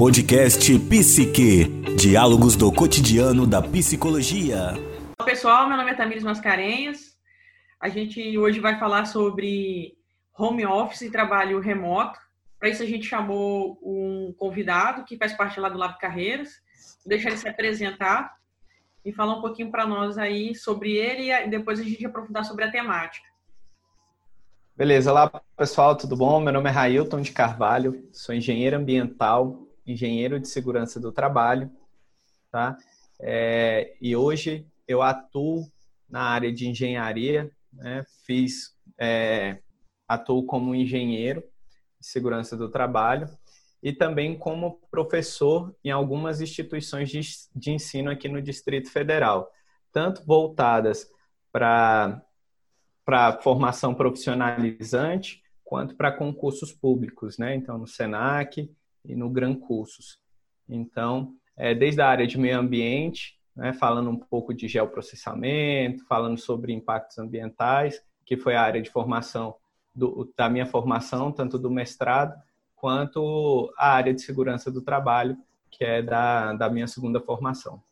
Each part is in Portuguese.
Podcast Psique. Diálogos do cotidiano da psicologia. Olá pessoal, meu nome é Tamires Mascarenhas. A gente hoje vai falar sobre home office e trabalho remoto. Para isso a gente chamou um convidado que faz parte lá do Lab Carreiras. Vou deixar ele se apresentar e falar um pouquinho para nós aí sobre ele e depois a gente aprofundar sobre a temática. Beleza, olá pessoal, tudo bom? Meu nome é Railton de Carvalho, sou engenheiro ambiental, engenheiro de segurança do trabalho, tá? É, e hoje eu atuo na área de engenharia, né? Fiz, é, atuo como engenheiro de segurança do trabalho e também como professor em algumas instituições de, de ensino aqui no Distrito Federal, tanto voltadas para para formação profissionalizante quanto para concursos públicos, né? Então, no SENAC e no Gran Cursos. Então, é, desde a área de meio ambiente, né, falando um pouco de geoprocessamento, falando sobre impactos ambientais, que foi a área de formação do, da minha formação, tanto do mestrado, quanto a área de segurança do trabalho, que é da, da minha segunda formação.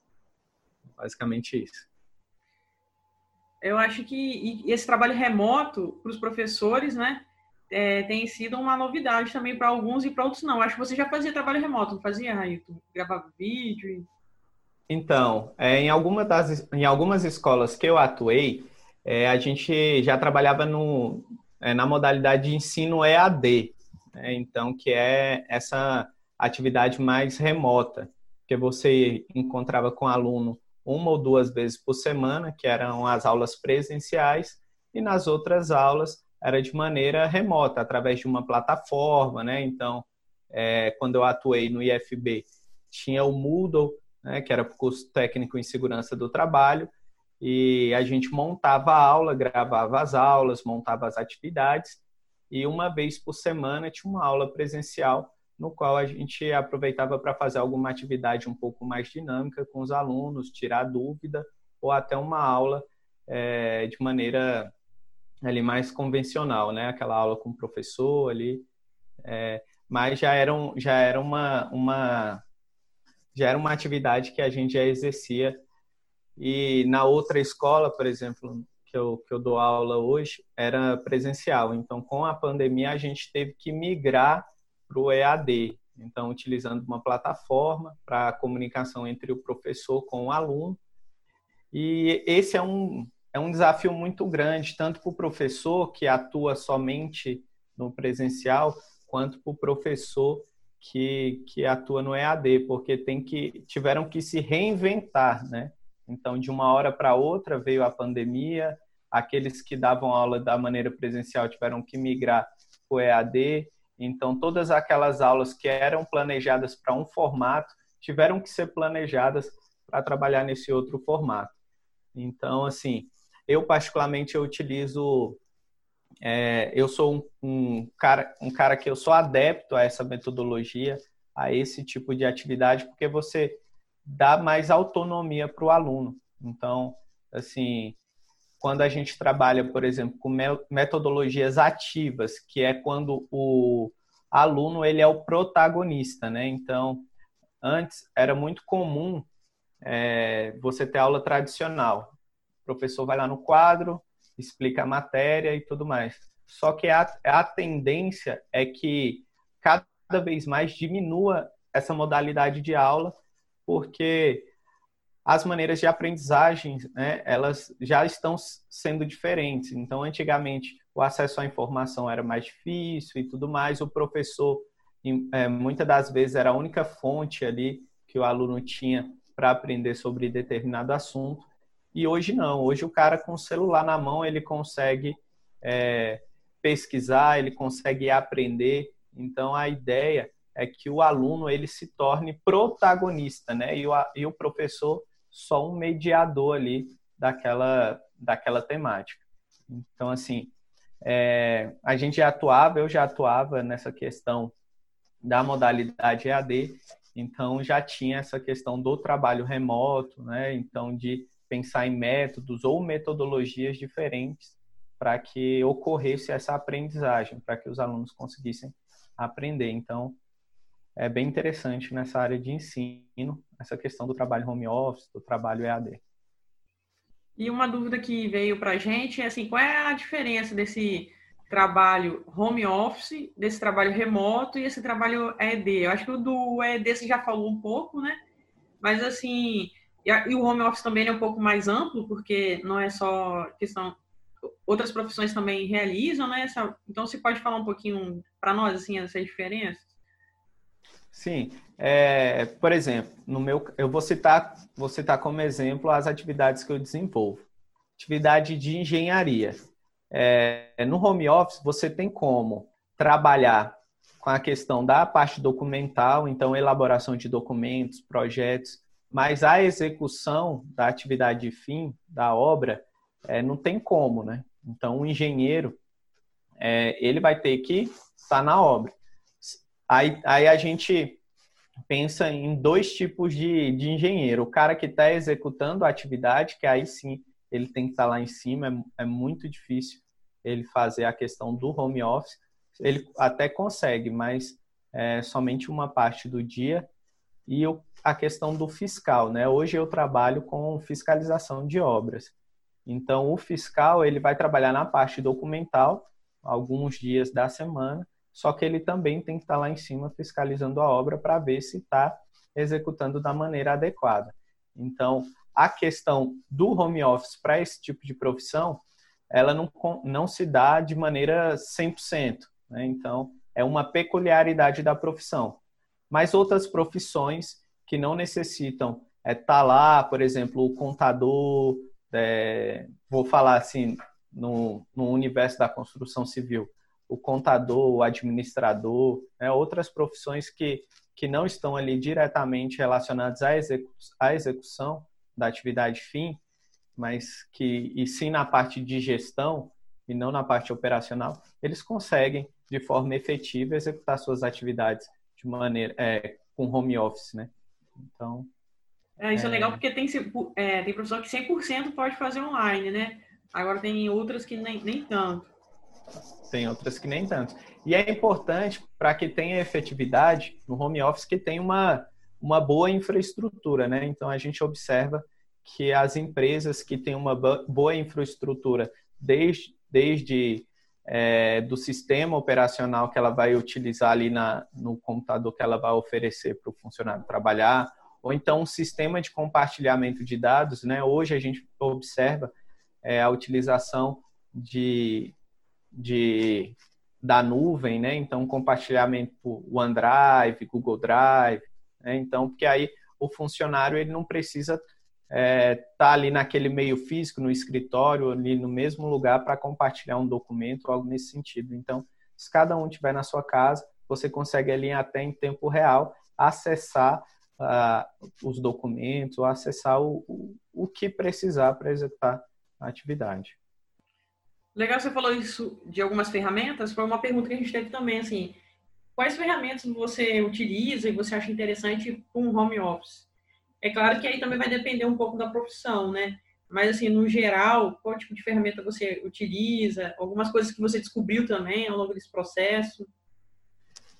Basicamente isso eu acho que esse trabalho remoto para os professores, né, é, tem sido uma novidade também para alguns e para outros não. Acho que você já fazia trabalho remoto, não fazia, Raito? Gravava vídeo? E... Então, é, em, alguma das, em algumas escolas que eu atuei, é, a gente já trabalhava no, é, na modalidade de ensino EAD, né? então, que é essa atividade mais remota, que você encontrava com o aluno uma ou duas vezes por semana, que eram as aulas presenciais, e nas outras aulas era de maneira remota, através de uma plataforma, né? Então, é, quando eu atuei no IFB, tinha o Moodle, né, que era o curso técnico em segurança do trabalho, e a gente montava a aula, gravava as aulas, montava as atividades, e uma vez por semana tinha uma aula presencial no qual a gente aproveitava para fazer alguma atividade um pouco mais dinâmica com os alunos, tirar dúvida ou até uma aula é, de maneira ali mais convencional, né? Aquela aula com o professor ali, é, mas já era, um, já era uma, uma já era uma atividade que a gente já exercia e na outra escola, por exemplo, que eu, que eu dou aula hoje, era presencial. Então, com a pandemia, a gente teve que migrar para o EAD. Então, utilizando uma plataforma para comunicação entre o professor com o aluno. E esse é um, é um desafio muito grande, tanto para o professor, que atua somente no presencial, quanto para o professor que, que atua no EAD, porque tem que, tiveram que se reinventar, né? Então, de uma hora para outra veio a pandemia, aqueles que davam aula da maneira presencial tiveram que migrar para o EAD, então, todas aquelas aulas que eram planejadas para um formato tiveram que ser planejadas para trabalhar nesse outro formato. Então, assim, eu particularmente eu utilizo, é, eu sou um, um, cara, um cara que eu sou adepto a essa metodologia, a esse tipo de atividade, porque você dá mais autonomia para o aluno. Então, assim, quando a gente trabalha, por exemplo, com metodologias ativas, que é quando o aluno ele é o protagonista, né? Então, antes era muito comum é, você ter aula tradicional. Professor vai lá no quadro, explica a matéria e tudo mais. Só que a, a tendência é que cada vez mais diminua essa modalidade de aula, porque as maneiras de aprendizagem, né, elas já estão sendo diferentes. Então, antigamente, o acesso à informação era mais difícil e tudo mais. O professor, é, muitas das vezes, era a única fonte ali que o aluno tinha para aprender sobre determinado assunto. E hoje não. Hoje o cara com o celular na mão ele consegue é, pesquisar, ele consegue aprender. Então, a ideia é que o aluno ele se torne protagonista, né? E o, e o professor só um mediador ali daquela, daquela temática. Então, assim, é, a gente já atuava, eu já atuava nessa questão da modalidade EAD, então já tinha essa questão do trabalho remoto, né? Então, de pensar em métodos ou metodologias diferentes para que ocorresse essa aprendizagem, para que os alunos conseguissem aprender. Então, é bem interessante nessa área de ensino, essa questão do trabalho home office, do trabalho EAD. E uma dúvida que veio para a gente é assim, qual é a diferença desse trabalho home office, desse trabalho remoto e esse trabalho ED? Eu acho que o do ED você já falou um pouco, né? Mas assim, e o home office também é um pouco mais amplo, porque não é só questão outras profissões também realizam, né? Então, você pode falar um pouquinho para nós, assim, essa diferença? Sim. É, por exemplo, no meu, eu vou citar, vou citar como exemplo as atividades que eu desenvolvo. Atividade de engenharia. É, no home office, você tem como trabalhar com a questão da parte documental, então elaboração de documentos, projetos, mas a execução da atividade de fim da obra é, não tem como, né? Então, o engenheiro, é, ele vai ter que estar na obra. Aí, aí a gente pensa em dois tipos de, de engenheiro. O cara que está executando a atividade, que aí sim ele tem que estar lá em cima, é, é muito difícil ele fazer a questão do home office. Ele até consegue, mas é somente uma parte do dia. E a questão do fiscal, né? Hoje eu trabalho com fiscalização de obras. Então, o fiscal ele vai trabalhar na parte documental alguns dias da semana, só que ele também tem que estar lá em cima fiscalizando a obra para ver se está executando da maneira adequada. Então, a questão do home office para esse tipo de profissão, ela não, não se dá de maneira 100%. Né? Então, é uma peculiaridade da profissão. Mas outras profissões que não necessitam estar é, tá lá, por exemplo, o contador, é, vou falar assim, no, no, universo da construção civil, o contador, o administrador, né, outras profissões que, que não estão ali diretamente relacionadas à, execu à execução da atividade fim, mas que, e sim na parte de gestão e não na parte operacional, eles conseguem, de forma efetiva, executar suas atividades de maneira, é, com home office, né? Então, é, isso é, é legal porque tem, é, tem professor que 100% pode fazer online, né? Agora tem outras que nem, nem tanto. Tem outras que nem tanto. E é importante para que tenha efetividade no home office que tenha uma, uma boa infraestrutura, né? Então a gente observa que as empresas que têm uma boa infraestrutura desde, desde é, do sistema operacional que ela vai utilizar ali na, no computador que ela vai oferecer para o funcionário trabalhar, ou então um sistema de compartilhamento de dados, né? Hoje a gente observa é, a utilização de, de da nuvem, né? Então compartilhamento por OneDrive, Google Drive, né? então porque aí o funcionário ele não precisa é, tá ali naquele meio físico, no escritório, ali no mesmo lugar para compartilhar um documento algo nesse sentido. Então, se cada um tiver na sua casa, você consegue ali até em tempo real acessar uh, os documentos acessar o, o, o que precisar para executar a atividade. Legal, você falou isso de algumas ferramentas. Foi uma pergunta que a gente teve também, assim, quais ferramentas você utiliza e você acha interessante para um home office? É claro que aí também vai depender um pouco da profissão, né? Mas, assim, no geral, qual tipo de ferramenta você utiliza? Algumas coisas que você descobriu também ao longo desse processo?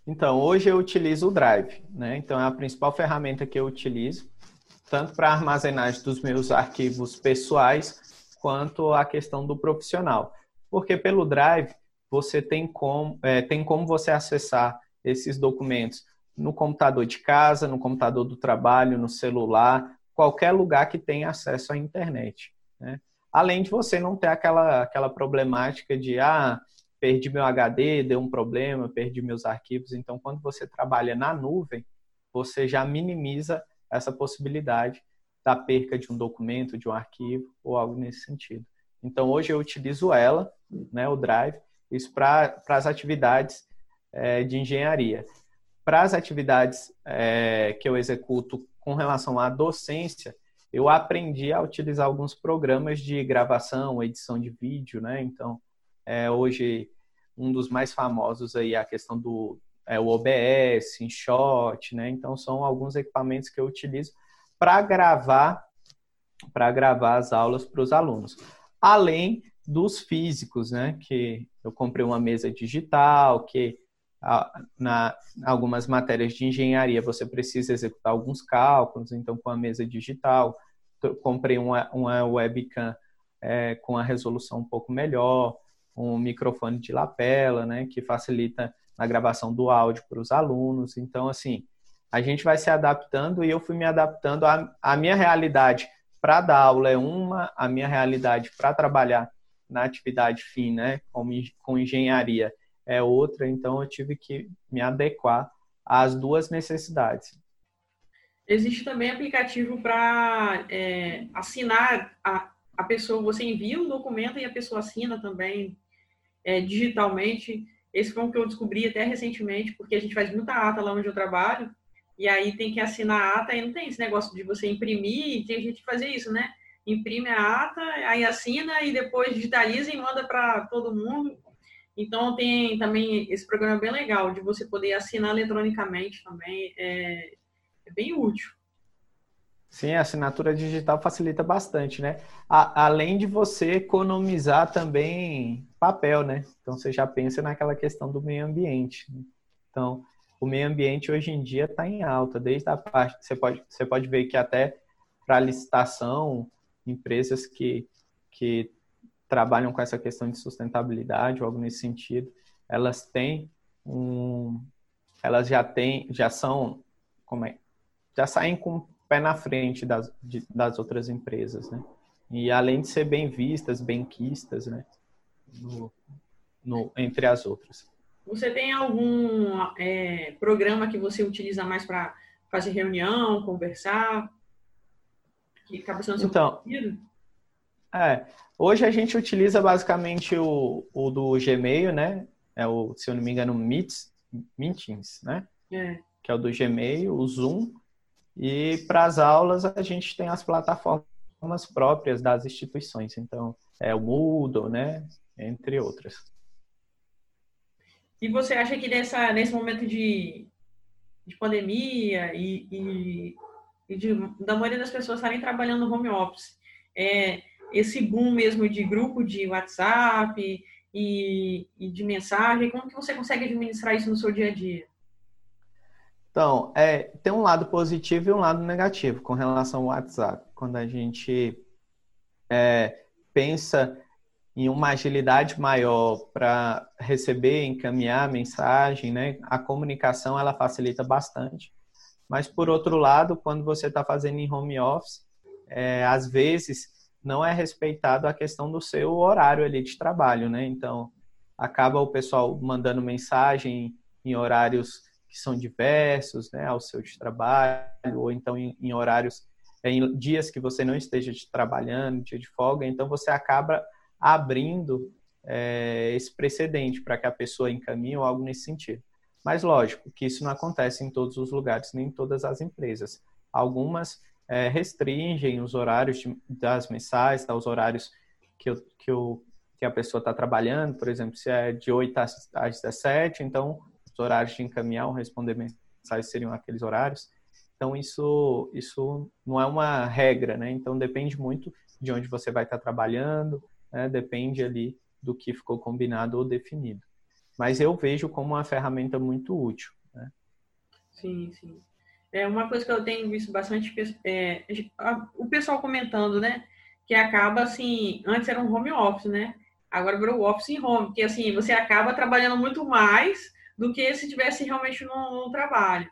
Então, hoje eu utilizo o Drive, né? Então, é a principal ferramenta que eu utilizo, tanto para armazenagem dos meus arquivos pessoais, quanto a questão do profissional. Porque pelo Drive, você tem como, é, tem como você acessar esses documentos no computador de casa, no computador do trabalho, no celular, qualquer lugar que tenha acesso à internet. Né? Além de você não ter aquela, aquela problemática de, ah, perdi meu HD, deu um problema, perdi meus arquivos. Então, quando você trabalha na nuvem, você já minimiza essa possibilidade da perca de um documento, de um arquivo ou algo nesse sentido. Então, hoje eu utilizo ela, né, o Drive, isso para as atividades é, de engenharia. Para as atividades é, que eu executo com relação à docência, eu aprendi a utilizar alguns programas de gravação, edição de vídeo, né? Então, é, hoje, um dos mais famosos aí é a questão do é, o OBS, InShot, né? Então, são alguns equipamentos que eu utilizo para gravar para gravar as aulas para os alunos. Além dos físicos, né? Que eu comprei uma mesa digital, que na algumas matérias de engenharia você precisa executar alguns cálculos, então com a mesa digital, comprei uma, uma webcam é, com a resolução um pouco melhor, um microfone de lapela, né, que facilita na gravação do áudio para os alunos. Então, assim, a gente vai se adaptando e eu fui me adaptando à, à minha realidade para dar aula é uma, a minha realidade para trabalhar na atividade fim, né, com, com engenharia é outra, então eu tive que me adequar às duas necessidades. Existe também aplicativo para é, assinar a, a pessoa, você envia um documento e a pessoa assina também é, digitalmente. Esse foi um que eu descobri até recentemente, porque a gente faz muita ata lá onde eu trabalho, e aí tem que assinar a ata, e não tem esse negócio de você imprimir, tem gente que fazer isso, né? Imprime a ata, aí assina e depois digitaliza e manda para todo mundo. Então tem também esse programa bem legal de você poder assinar eletronicamente também, é, é bem útil. Sim, a assinatura digital facilita bastante, né? A, além de você economizar também papel, né? Então você já pensa naquela questão do meio ambiente. Né? Então, o meio ambiente hoje em dia está em alta, desde a parte. Você pode, você pode ver que até para licitação, empresas que, que trabalham com essa questão de sustentabilidade ou algo nesse sentido, elas têm um. Elas já têm, já são. Como é? Já saem com pé na frente das, de, das outras empresas, né? E além de ser bem vistas, bem quistas, né? No, no, entre as outras. Você tem algum é, programa que você utiliza mais para fazer reunião, conversar? Que acaba sendo seu então, É, hoje a gente utiliza basicamente o, o do Gmail, né? É o, se eu não me engano, Meets, Meetings, né? É. Que é o do Gmail, o Zoom e para as aulas a gente tem as plataformas próprias das instituições, então é o Moodle, né, entre outras. E você acha que nessa, nesse momento de, de pandemia e, e, e de, da maioria das pessoas estarem trabalhando no home office, é, esse boom mesmo de grupo de WhatsApp e, e de mensagem, como que você consegue administrar isso no seu dia a dia? Então, é, tem um lado positivo e um lado negativo com relação ao WhatsApp. Quando a gente é, pensa em uma agilidade maior para receber, encaminhar mensagem, né? A comunicação ela facilita bastante. Mas por outro lado, quando você está fazendo em home office, é, às vezes não é respeitado a questão do seu horário ali de trabalho, né? Então acaba o pessoal mandando mensagem em horários que são diversos, né, ao seu de trabalho, ou então em, em horários, em dias que você não esteja trabalhando, dia de folga, então você acaba abrindo é, esse precedente para que a pessoa encaminhe ou algo nesse sentido. Mas lógico que isso não acontece em todos os lugares, nem em todas as empresas. Algumas é, restringem os horários de, das mensais, tá, os horários que, eu, que, eu, que a pessoa está trabalhando, por exemplo, se é de 8 às, às 17, então os horários de encaminhar ou responder mensagens seriam aqueles horários. Então, isso, isso não é uma regra, né? Então, depende muito de onde você vai estar trabalhando, né? depende ali do que ficou combinado ou definido. Mas eu vejo como uma ferramenta muito útil. Né? Sim, sim. É uma coisa que eu tenho visto bastante é, o pessoal comentando, né? Que acaba assim, antes era um home office, né? Agora virou office em home, porque assim, você acaba trabalhando muito mais do que se tivesse realmente no, no trabalho.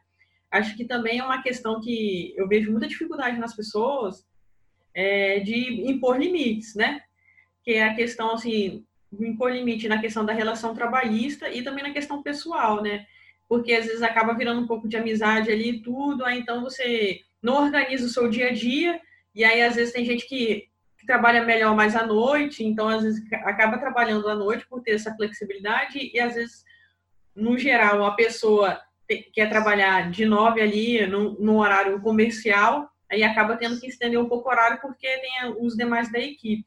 Acho que também é uma questão que eu vejo muita dificuldade nas pessoas é, de impor limites, né? Que é a questão, assim, impor limite na questão da relação trabalhista e também na questão pessoal, né? Porque às vezes acaba virando um pouco de amizade ali e tudo, aí então você não organiza o seu dia a dia, e aí às vezes tem gente que, que trabalha melhor mais à noite, então às vezes acaba trabalhando à noite por ter essa flexibilidade, e às vezes no geral, a pessoa quer trabalhar de nove ali no, no, horário comercial, aí acaba tendo que estender um pouco o horário porque tem os demais da equipe.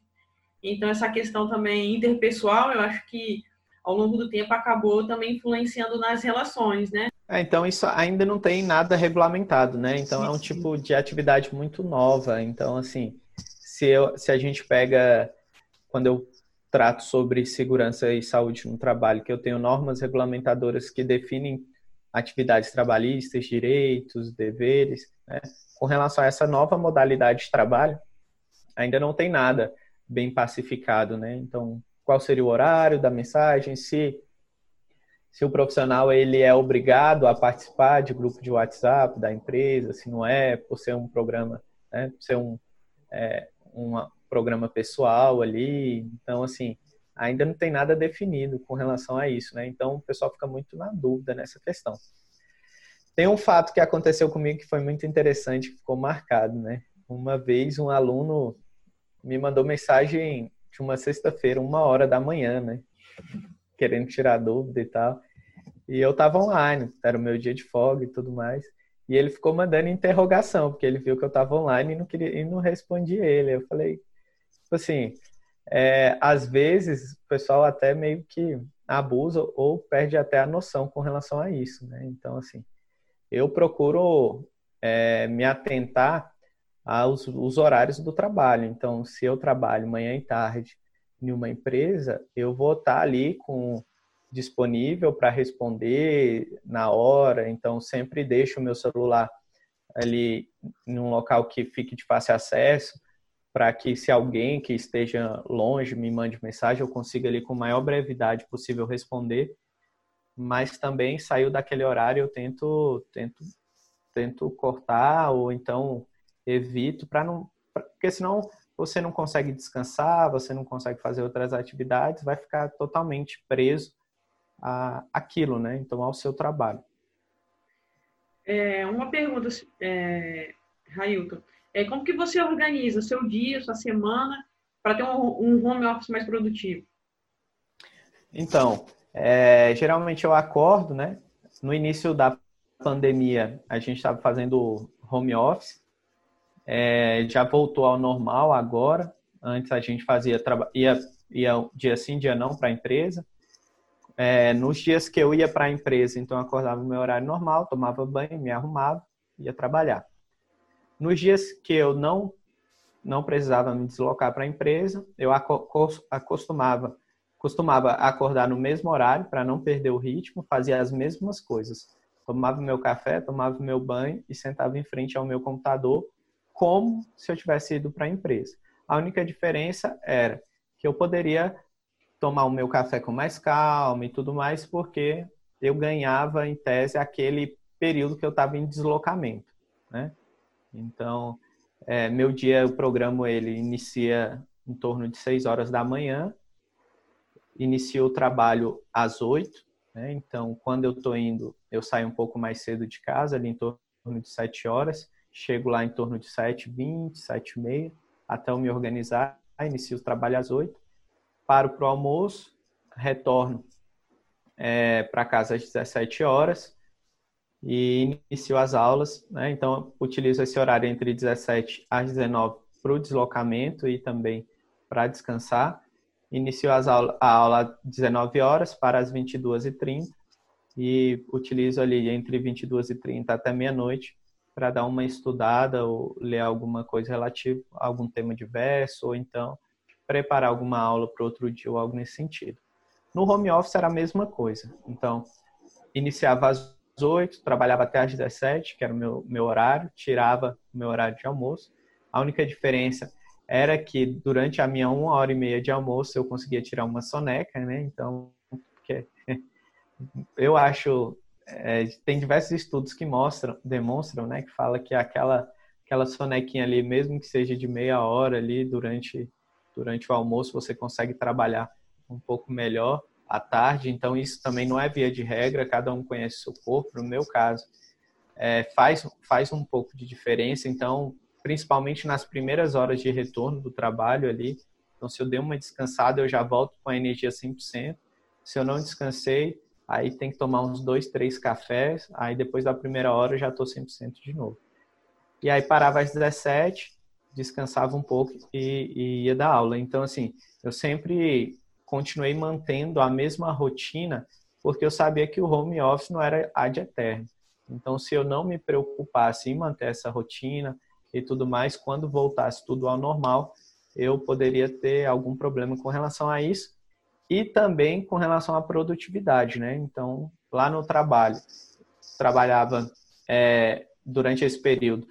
Então, essa questão também interpessoal, eu acho que ao longo do tempo acabou também influenciando nas relações, né? É, então, isso ainda não tem nada regulamentado, né? Então, é um tipo de atividade muito nova. Então, assim, se, eu, se a gente pega, quando eu trato sobre segurança e saúde no trabalho, que eu tenho normas regulamentadoras que definem atividades trabalhistas, direitos, deveres. Né? Com relação a essa nova modalidade de trabalho, ainda não tem nada bem pacificado, né? Então, qual seria o horário da mensagem? Se se o profissional ele é obrigado a participar de grupo de WhatsApp da empresa, se não é, por ser um programa, né, por ser um, é, um programa pessoal ali. Então, assim, ainda não tem nada definido com relação a isso, né? Então, o pessoal fica muito na dúvida nessa questão. Tem um fato que aconteceu comigo que foi muito interessante, que ficou marcado, né? Uma vez um aluno me mandou mensagem de uma sexta-feira, uma hora da manhã, né? querendo tirar dúvida e tal. E eu tava online, era o meu dia de folga e tudo mais. E ele ficou mandando interrogação, porque ele viu que eu tava online e não, queria, e não respondi ele. Eu falei, tipo assim, é, às vezes o pessoal até meio que abusa ou perde até a noção com relação a isso, né? Então, assim, eu procuro é, me atentar aos, aos horários do trabalho. Então, se eu trabalho manhã e tarde em uma empresa, eu vou estar ali com disponível para responder na hora, então sempre deixo o meu celular ali num local que fique de fácil acesso, para que se alguém que esteja longe me mande mensagem, eu consiga ali com maior brevidade possível responder. Mas também saiu daquele horário, eu tento tento tento cortar ou então evito para não porque senão você não consegue descansar, você não consegue fazer outras atividades, vai ficar totalmente preso a aquilo, né? Então, ao seu trabalho. É, uma pergunta, é, Railton. É, como que você organiza seu dia, sua semana, para ter um, um, home office mais produtivo? Então, é, geralmente eu acordo, né? No início da pandemia, a gente estava fazendo home office, é, já voltou ao normal agora. Antes a gente fazia ia, ia dia sim, dia não para a empresa. É, nos dias que eu ia para a empresa, então eu acordava no meu horário normal, tomava banho, me arrumava, ia trabalhar. Nos dias que eu não não precisava me deslocar para a empresa, eu acostumava costumava acordar no mesmo horário para não perder o ritmo, fazia as mesmas coisas. Tomava meu café, tomava meu banho e sentava em frente ao meu computador como se eu tivesse ido para a empresa. A única diferença era que eu poderia tomar o meu café com mais calma e tudo mais, porque eu ganhava, em tese, aquele período que eu estava em deslocamento, né? Então, é, meu dia, eu programo ele, inicia em torno de 6 horas da manhã, inicio o trabalho às 8, né? Então, quando eu estou indo, eu saio um pouco mais cedo de casa, ali em torno de 7 horas, chego lá em torno de 7h20, 7h30, até eu me organizar, inicio o trabalho às 8 paro para o almoço, retorno é, para casa às 17 horas e inicio as aulas. Né? Então, utilizo esse horário entre 17 às 19 para o deslocamento e também para descansar. Inicio as aula, a aula às 19 horas para as 22h30 e utilizo ali entre 22 e 30 até meia-noite para dar uma estudada ou ler alguma coisa relativa a algum tema diverso, ou então preparar alguma aula para outro dia ou algo nesse sentido. No home office era a mesma coisa. Então, iniciava às 8, trabalhava até às 17, que era o meu, meu horário, tirava o meu horário de almoço. A única diferença era que durante a minha uma hora e meia de almoço eu conseguia tirar uma soneca, né? Então, porque eu acho é, tem diversos estudos que mostram, demonstram, né, que fala que aquela aquela sonequinha ali, mesmo que seja de meia hora ali durante durante o almoço, você consegue trabalhar um pouco melhor à tarde. Então isso também não é via de regra, cada um conhece seu corpo. No meu caso, é, faz faz um pouco de diferença. Então, principalmente nas primeiras horas de retorno do trabalho ali, então se eu dei uma descansada, eu já volto com a energia 100%. Se eu não descansei, aí tem que tomar uns dois, três cafés, aí depois da primeira hora eu já estou 100% de novo. E aí parava às 17, descansava um pouco e, e ia dar aula. Então, assim, eu sempre continuei mantendo a mesma rotina, porque eu sabia que o home office não era ad eterno. Então, se eu não me preocupasse em manter essa rotina e tudo mais, quando voltasse tudo ao normal, eu poderia ter algum problema com relação a isso e também com relação à produtividade, né? Então, lá no trabalho, trabalhava é, durante esse período,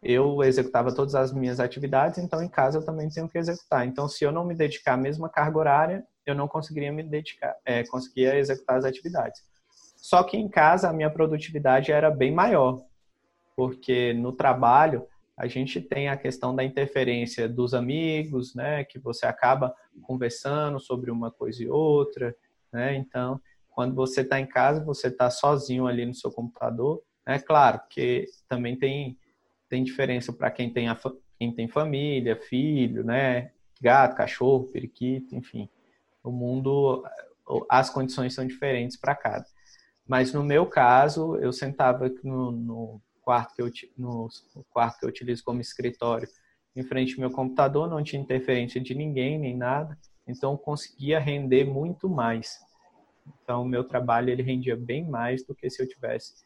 eu executava todas as minhas atividades, então em casa eu também tenho que executar. Então, se eu não me dedicar à mesma carga horária, eu não conseguiria me dedicar, é, conseguia executar as atividades. Só que em casa a minha produtividade era bem maior, porque no trabalho a gente tem a questão da interferência dos amigos, né, que você acaba conversando sobre uma coisa e outra, né? Então, quando você está em casa, você está sozinho ali no seu computador. É claro que também tem tem diferença para quem tem a, quem tem família, filho, né, gato, cachorro, periquito, enfim. O mundo, as condições são diferentes para cada. Mas no meu caso, eu sentava no, no quarto que eu no quarto que eu utilizo como escritório, em frente ao meu computador, não tinha interferência de ninguém nem nada, então conseguia render muito mais. Então o meu trabalho ele rendia bem mais do que se eu tivesse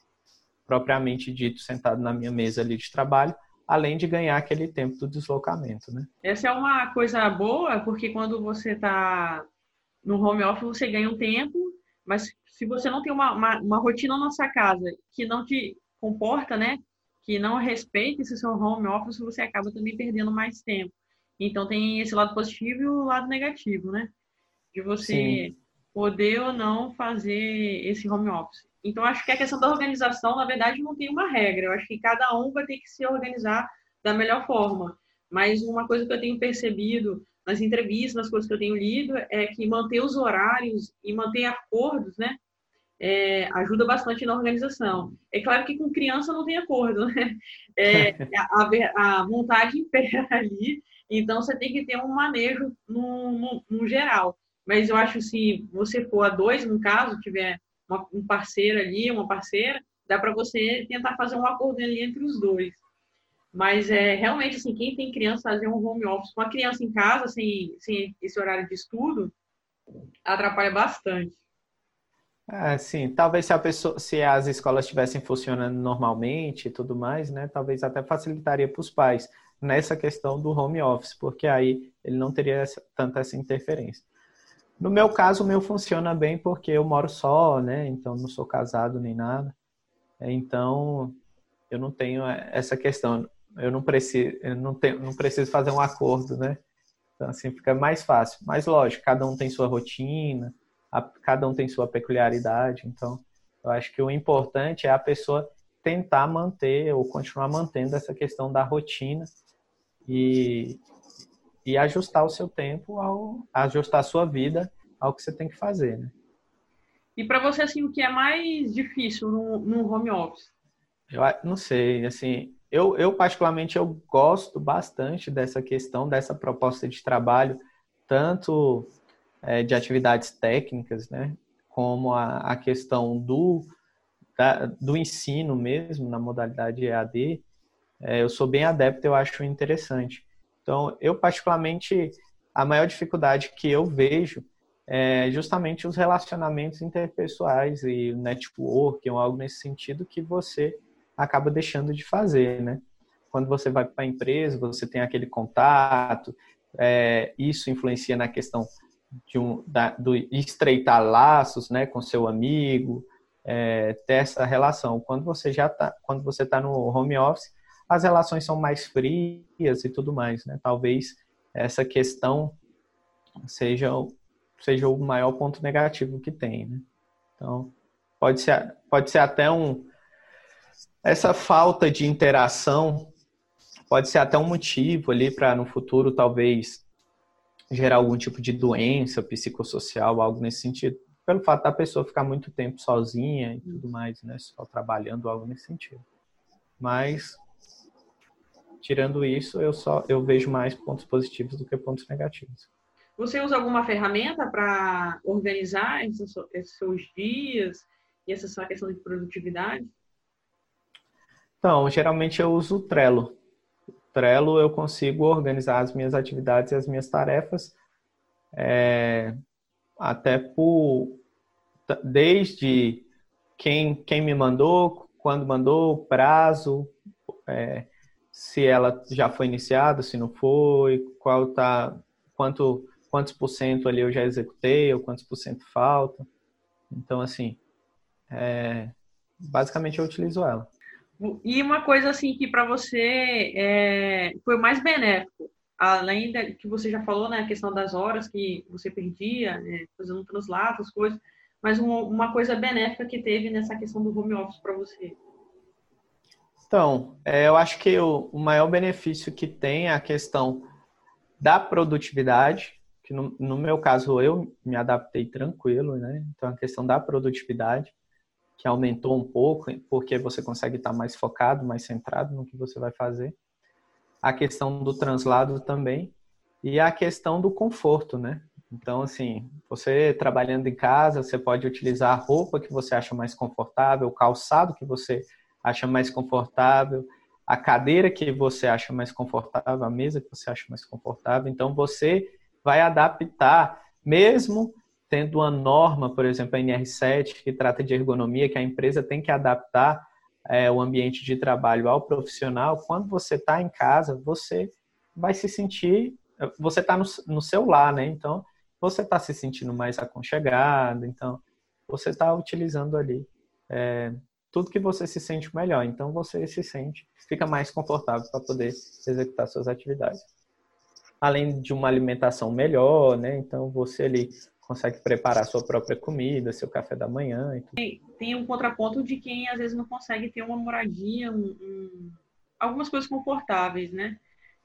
propriamente dito sentado na minha mesa ali de trabalho, além de ganhar aquele tempo do deslocamento, né? Essa é uma coisa boa, porque quando você está no home office você ganha um tempo, mas se você não tem uma, uma, uma rotina na sua casa que não te comporta, né? Que não respeita esse seu home office, você acaba também perdendo mais tempo. Então tem esse lado positivo e o lado negativo, né? De você Sim. poder ou não fazer esse home office. Então acho que a questão da organização, na verdade, não tem uma regra. Eu acho que cada um vai ter que se organizar da melhor forma. Mas uma coisa que eu tenho percebido nas entrevistas, nas coisas que eu tenho lido, é que manter os horários e manter acordos, né? É, ajuda bastante na organização. É claro que com criança não tem acordo, né? É, a, a, vontade impera ali, então você tem que ter um manejo no, no, no geral. Mas eu acho que se você for a dois, no caso, tiver uma, um parceiro ali, uma parceira, dá para você tentar fazer um acordo ali entre os dois. Mas é realmente assim, quem tem criança fazer um home office com a criança em casa, sem, sem esse horário de estudo, atrapalha bastante. É, sim, talvez se a pessoa, se as escolas estivessem funcionando normalmente e tudo mais, né, talvez até facilitaria para os pais nessa questão do home office, porque aí ele não teria essa, tanta essa interferência. No meu caso, o meu funciona bem porque eu moro só, né, então não sou casado nem nada, então eu não tenho essa questão, eu não preciso, eu não tenho, não preciso fazer um acordo, né, então assim fica mais fácil. Mas lógico, cada um tem sua rotina a, cada um tem sua peculiaridade, então eu acho que o importante é a pessoa tentar manter ou continuar mantendo essa questão da rotina e, e ajustar o seu tempo ao ajustar a sua vida ao que você tem que fazer, né? E para você assim, o que é mais difícil no, no home office? Eu não sei, assim, eu, eu particularmente eu gosto bastante dessa questão dessa proposta de trabalho, tanto é, de atividades técnicas, né? Como a, a questão do, da, do ensino mesmo, na modalidade EAD, é, eu sou bem adepto, eu acho interessante. Então, eu particularmente, a maior dificuldade que eu vejo é justamente os relacionamentos interpessoais e o network, ou algo nesse sentido que você acaba deixando de fazer, né? Quando você vai para a empresa, você tem aquele contato, é, isso influencia na questão de um, da, do estreitar laços, né, com seu amigo, é, ter essa relação. Quando você já tá, quando você está no home office, as relações são mais frias e tudo mais, né? Talvez essa questão seja seja o maior ponto negativo que tem, né? Então pode ser pode ser até um essa falta de interação pode ser até um motivo ali para no futuro talvez gerar algum tipo de doença psicossocial, algo nesse sentido, pelo fato da pessoa ficar muito tempo sozinha e tudo mais, né, só trabalhando, algo nesse sentido. Mas tirando isso, eu só eu vejo mais pontos positivos do que pontos negativos. Você usa alguma ferramenta para organizar esses, esses seus dias e essa sua questão de produtividade? Então, geralmente eu uso o Trello. Trello eu consigo organizar as minhas atividades e as minhas tarefas é, até por desde quem, quem me mandou, quando mandou, prazo, é, se ela já foi iniciada, se não foi, qual tá, quanto, quantos por cento ali eu já executei, ou quantos por cento falta. Então, assim, é, basicamente eu utilizo ela. E uma coisa assim que para você é, foi mais benéfico, além da, que você já falou, né, a questão das horas que você perdia, né, fazendo translato, as coisas, mas uma, uma coisa benéfica que teve nessa questão do home office para você. Então, é, eu acho que o, o, maior benefício que tem é a questão da produtividade, que no, no, meu caso eu me adaptei tranquilo, né? Então, a questão da produtividade, que aumentou um pouco, porque você consegue estar mais focado, mais centrado no que você vai fazer. A questão do translado também, e a questão do conforto, né? Então, assim, você trabalhando em casa, você pode utilizar a roupa que você acha mais confortável, o calçado que você acha mais confortável, a cadeira que você acha mais confortável, a mesa que você acha mais confortável. Então, você vai adaptar, mesmo tendo uma norma, por exemplo, a NR7, que trata de ergonomia, que a empresa tem que adaptar é, o ambiente de trabalho ao profissional, quando você está em casa, você vai se sentir, você está no, no seu lar, né? Então, você está se sentindo mais aconchegado, então, você está utilizando ali é, tudo que você se sente melhor. Então você se sente, fica mais confortável para poder executar suas atividades. Além de uma alimentação melhor, né? Então você ali consegue preparar sua própria comida, seu café da manhã. Tem, tem, um contraponto de quem às vezes não consegue ter uma moradia, um, um, algumas coisas confortáveis, né?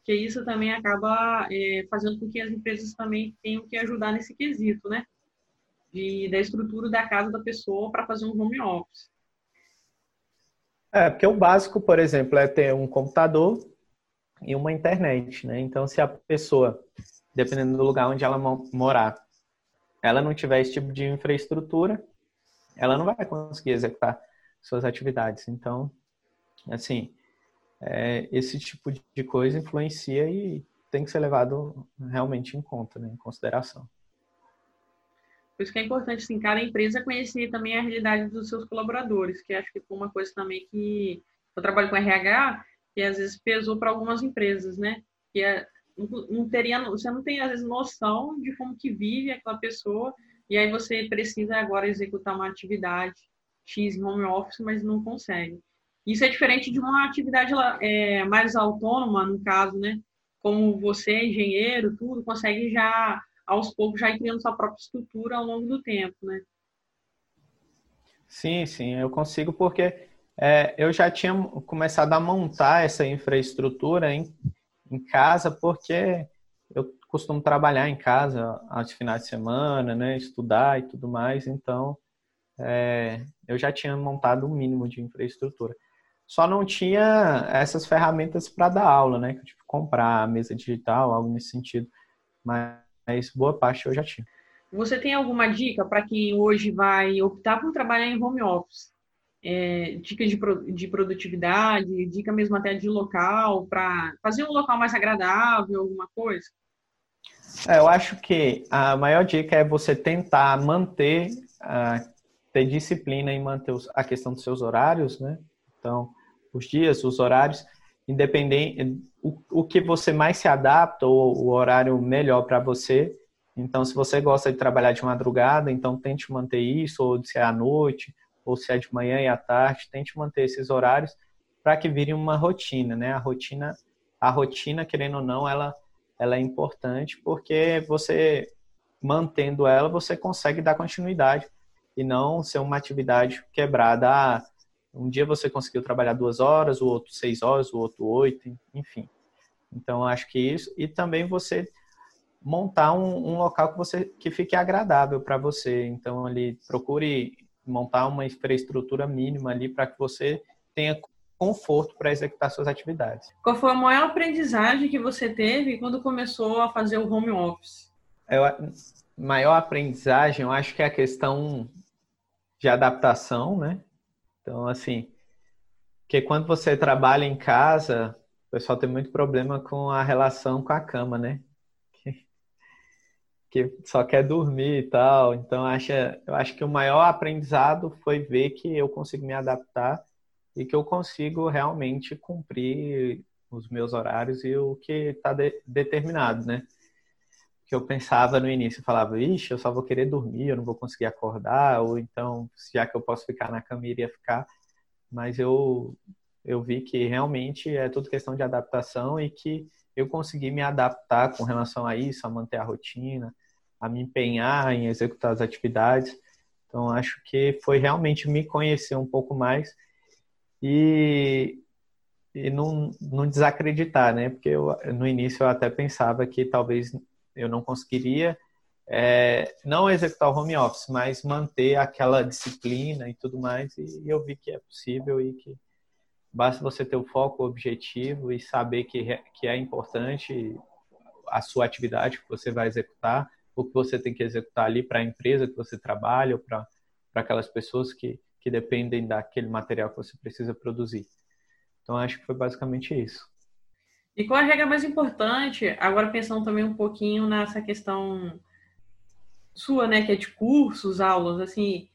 Que isso também acaba é, fazendo com que as empresas também tenham que ajudar nesse quesito, né? De, da estrutura da casa da pessoa para fazer um home office. É, porque o básico, por exemplo, é ter um computador e uma internet, né? Então, se a pessoa, dependendo do lugar onde ela morar, ela não tiver esse tipo de infraestrutura, ela não vai conseguir executar suas atividades. Então, assim, é, esse tipo de coisa influencia e tem que ser levado realmente em conta, né, em consideração. Por isso que é importante, assim, cada empresa conhecer também a realidade dos seus colaboradores, que acho que foi uma coisa também que eu trabalho com RH, que às vezes pesou para algumas empresas, né? Que é, não teria, você não tem às vezes noção de como que vive aquela pessoa e aí você precisa agora executar uma atividade X em home office, mas não consegue. Isso é diferente de uma atividade é, mais autônoma, no caso, né? Como você, engenheiro, tudo, consegue já aos poucos já ir criando sua própria estrutura ao longo do tempo, né? Sim, sim, eu consigo porque é, eu já tinha começado a montar essa infraestrutura em, em casa porque eu costumo trabalhar em casa aos finais de semana, né, estudar e tudo mais, então é, eu já tinha montado um mínimo de infraestrutura. Só não tinha essas ferramentas para dar aula, né, que eu comprar mesa digital, algo nesse sentido. Mas boa parte eu já tinha. Você tem alguma dica para quem hoje vai optar por trabalhar em home office? É, dica de, de produtividade, dica mesmo até de local, para fazer um local mais agradável, alguma coisa? É, eu acho que a maior dica é você tentar manter, uh, ter disciplina em manter a questão dos seus horários, né? Então, os dias, os horários, independente o, o que você mais se adapta ou o horário melhor para você. Então, se você gosta de trabalhar de madrugada, então tente manter isso, ou se é à noite, ou se é de manhã e à tarde, tente manter esses horários para que vire uma rotina, né? A rotina, a rotina, querendo ou não, ela, ela é importante porque você mantendo ela, você consegue dar continuidade e não ser uma atividade quebrada. Ah, um dia você conseguiu trabalhar duas horas, o outro seis horas, o outro oito, enfim. Então, acho que isso. E também você montar um, um local que, você, que fique agradável para você. Então, ali, procure montar uma infraestrutura mínima ali para que você tenha conforto para executar suas atividades. Qual foi a maior aprendizagem que você teve quando começou a fazer o home office? Eu, maior aprendizagem, eu acho que é a questão de adaptação, né? Então, assim, que quando você trabalha em casa, o pessoal tem muito problema com a relação com a cama, né? Que, só quer dormir e tal. Então, acha, eu acho que o maior aprendizado foi ver que eu consigo me adaptar e que eu consigo realmente cumprir os meus horários e o que está de, determinado, né? Que eu pensava no início, eu falava, ixi, eu só vou querer dormir, eu não vou conseguir acordar, ou então, já que eu posso ficar na cama, iria ficar. Mas eu, eu vi que realmente é tudo questão de adaptação e que eu consegui me adaptar com relação a isso, a manter a rotina, a me empenhar em executar as atividades. Então, acho que foi realmente me conhecer um pouco mais e, e não, não desacreditar, né? Porque eu, no início eu até pensava que talvez eu não conseguiria é, não executar o home office, mas manter aquela disciplina e tudo mais. E eu vi que é possível e que Basta você ter o foco, o objetivo e saber que, que é importante a sua atividade que você vai executar, o que você tem que executar ali para a empresa que você trabalha ou para aquelas pessoas que, que dependem daquele material que você precisa produzir. Então, acho que foi basicamente isso. E qual a regra mais importante, agora pensando também um pouquinho nessa questão sua, né, que é de cursos, aulas, assim,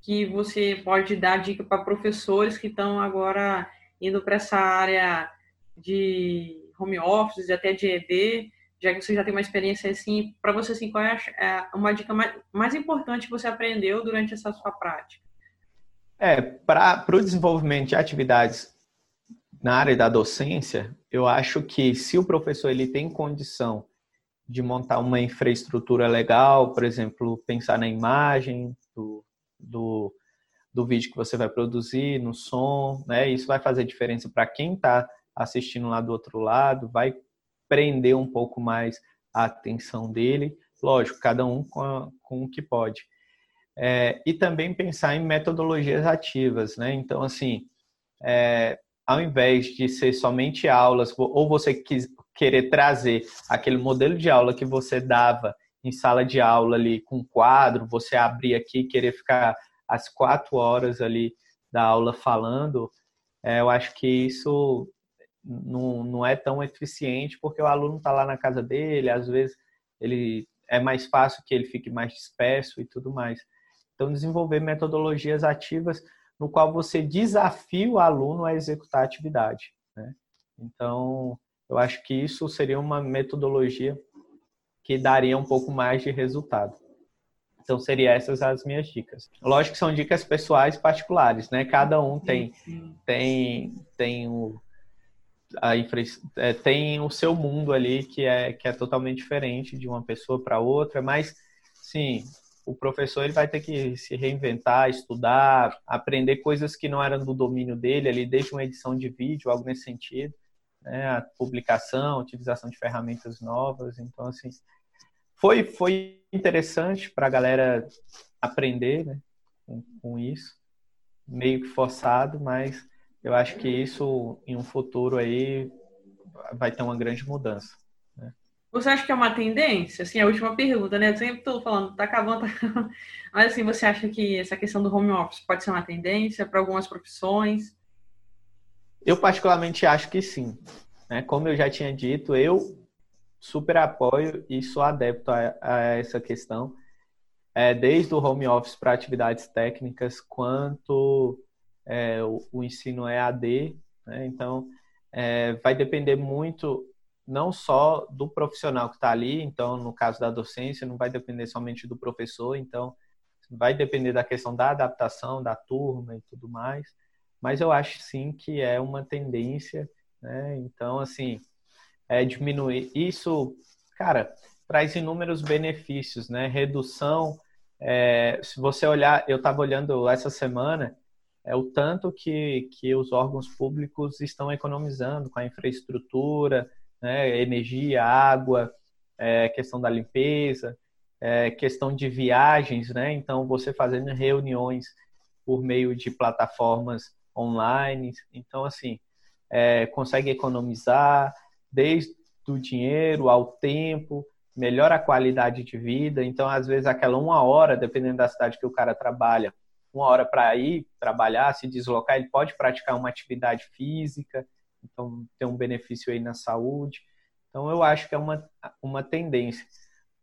que você pode dar dica para professores que estão agora indo para essa área de home office, até de ED, já que você já tem uma experiência assim, para você assim, qual é, é uma dica mais, mais importante que você aprendeu durante essa sua prática? É, para o desenvolvimento de atividades na área da docência, eu acho que se o professor ele tem condição de montar uma infraestrutura legal, por exemplo, pensar na imagem do, do do vídeo que você vai produzir, no som, né? Isso vai fazer diferença para quem está assistindo lá do outro lado, vai prender um pouco mais a atenção dele. Lógico, cada um com, a, com o que pode. É, e também pensar em metodologias ativas, né? Então, assim, é, ao invés de ser somente aulas, ou você quis, querer trazer aquele modelo de aula que você dava em sala de aula ali com quadro, você abrir aqui querer ficar as quatro horas ali da aula falando, é, eu acho que isso não, não é tão eficiente, porque o aluno está lá na casa dele, às vezes ele é mais fácil que ele fique mais disperso e tudo mais. Então, desenvolver metodologias ativas no qual você desafia o aluno a executar a atividade. Né? Então, eu acho que isso seria uma metodologia que daria um pouco mais de resultado. Então, seriam essas as minhas dicas. Lógico que são dicas pessoais particulares, né? Cada um tem, tem, tem o, a infra, é, tem o seu mundo ali que é, que é totalmente diferente de uma pessoa para outra, mas, sim, o professor ele vai ter que se reinventar, estudar, aprender coisas que não eram do domínio dele, ali desde uma edição de vídeo, algo nesse sentido, né? a publicação, utilização de ferramentas novas, então assim, foi, foi interessante para a galera aprender né, com, com, isso, meio que forçado, mas eu acho que isso em um futuro aí vai ter uma grande mudança. Né? Você acha que é uma tendência? Assim, a última pergunta, né? Eu sempre estou falando, tá acabando, tá acabando. Mas assim, você acha que essa questão do home office pode ser uma tendência para algumas profissões? Eu particularmente acho que sim. Né? Como eu já tinha dito, eu super apoio e sou adepto a, a essa questão, é, desde o home office para atividades técnicas, quanto é, o, o, ensino EAD. Né? Então, é, vai depender muito não só do profissional que está ali, então, no caso da docência, não vai depender somente do professor, então, vai depender da questão da adaptação da turma e tudo mais, mas eu acho sim que é uma tendência, né? Então, assim, é, diminuir. Isso, cara, traz inúmeros benefícios, né? Redução. É, se você olhar, eu estava olhando essa semana, é o tanto que, que os órgãos públicos estão economizando com a infraestrutura, né, energia, água, é, questão da limpeza, é, questão de viagens, né? Então, você fazendo reuniões por meio de plataformas online. Então, assim, é, consegue economizar, desde o dinheiro ao tempo, melhora a qualidade de vida. Então, às vezes, aquela uma hora, dependendo da cidade que o cara trabalha, uma hora para ir trabalhar, se deslocar, ele pode praticar uma atividade física, então tem um benefício aí na saúde. Então, eu acho que é uma, uma tendência.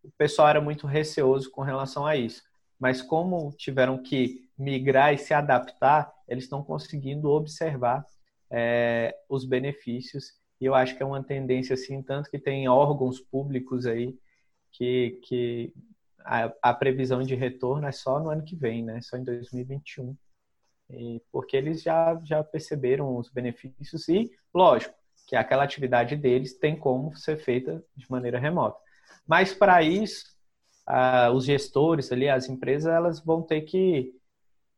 O pessoal era muito receoso com relação a isso, mas como tiveram que migrar e se adaptar, eles estão conseguindo observar é, os benefícios E eu acho que é uma tendência assim, tanto que tem órgãos públicos aí que, que a, a previsão de retorno é só no ano que vem, né? Só em 2021. E, porque eles já, já perceberam os benefícios e, lógico, que aquela atividade deles tem como ser feita de maneira remota. Mas para isso, ah, os gestores ali, as empresas, elas vão ter que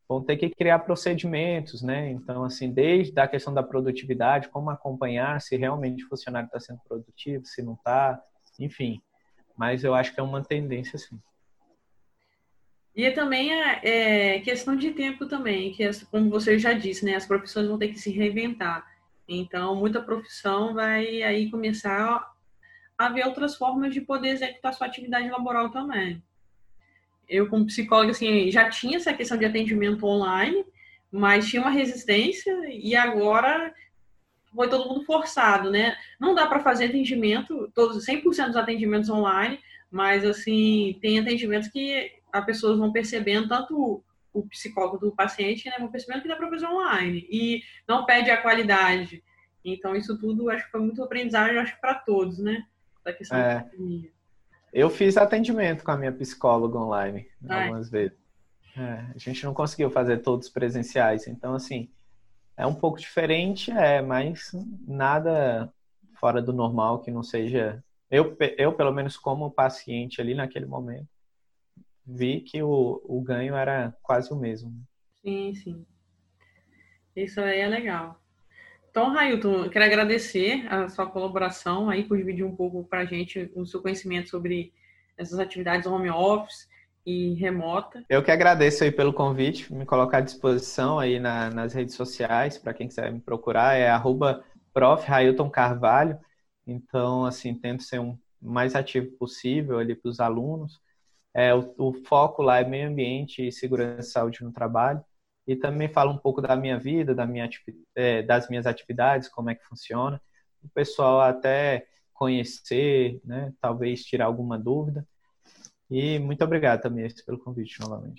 vão ter que criar procedimentos, né? Então, assim, desde a questão da produtividade, como acompanhar se realmente o funcionário está sendo produtivo, se não está, enfim. Mas eu acho que é uma tendência, sim. E também a é, questão de tempo também, que como você já disse, né, as profissões vão ter que se reinventar. Então, muita profissão vai aí começar a ver outras formas de poder executar sua atividade laboral também. Eu, como psicóloga, assim, já tinha essa questão de atendimento online, mas tinha uma resistência e agora foi todo mundo forçado, né? Não dá para fazer atendimento, todos 100% dos atendimentos online, mas assim, tem atendimentos que as pessoas vão percebendo, tanto o psicólogo do paciente, né, vão percebendo que dá para fazer online e não perde a qualidade. Então, isso tudo acho que foi muito aprendizado, acho para todos, né? Da questão é. da pandemia. Eu fiz atendimento com a minha psicóloga online Ai. algumas vezes. É, a gente não conseguiu fazer todos presenciais, então assim é um pouco diferente, é, mas nada fora do normal que não seja. Eu, eu pelo menos como paciente ali naquele momento vi que o, o ganho era quase o mesmo. Sim, sim. Isso aí é legal. Então, Railton, quero agradecer a sua colaboração aí por dividir um pouco para a gente o seu conhecimento sobre essas atividades home office e remota. Eu que agradeço aí pelo convite, me colocar à disposição aí na, nas redes sociais, para quem quiser me procurar, é arroba Carvalho. Então, assim, tento ser um mais ativo possível ali para os alunos. É, o, o foco lá é meio ambiente e segurança e saúde no trabalho e também falo um pouco da minha vida, da minha, é, das minhas atividades, como é que funciona, o pessoal até conhecer, né, talvez tirar alguma dúvida. E muito obrigado também pelo convite novamente.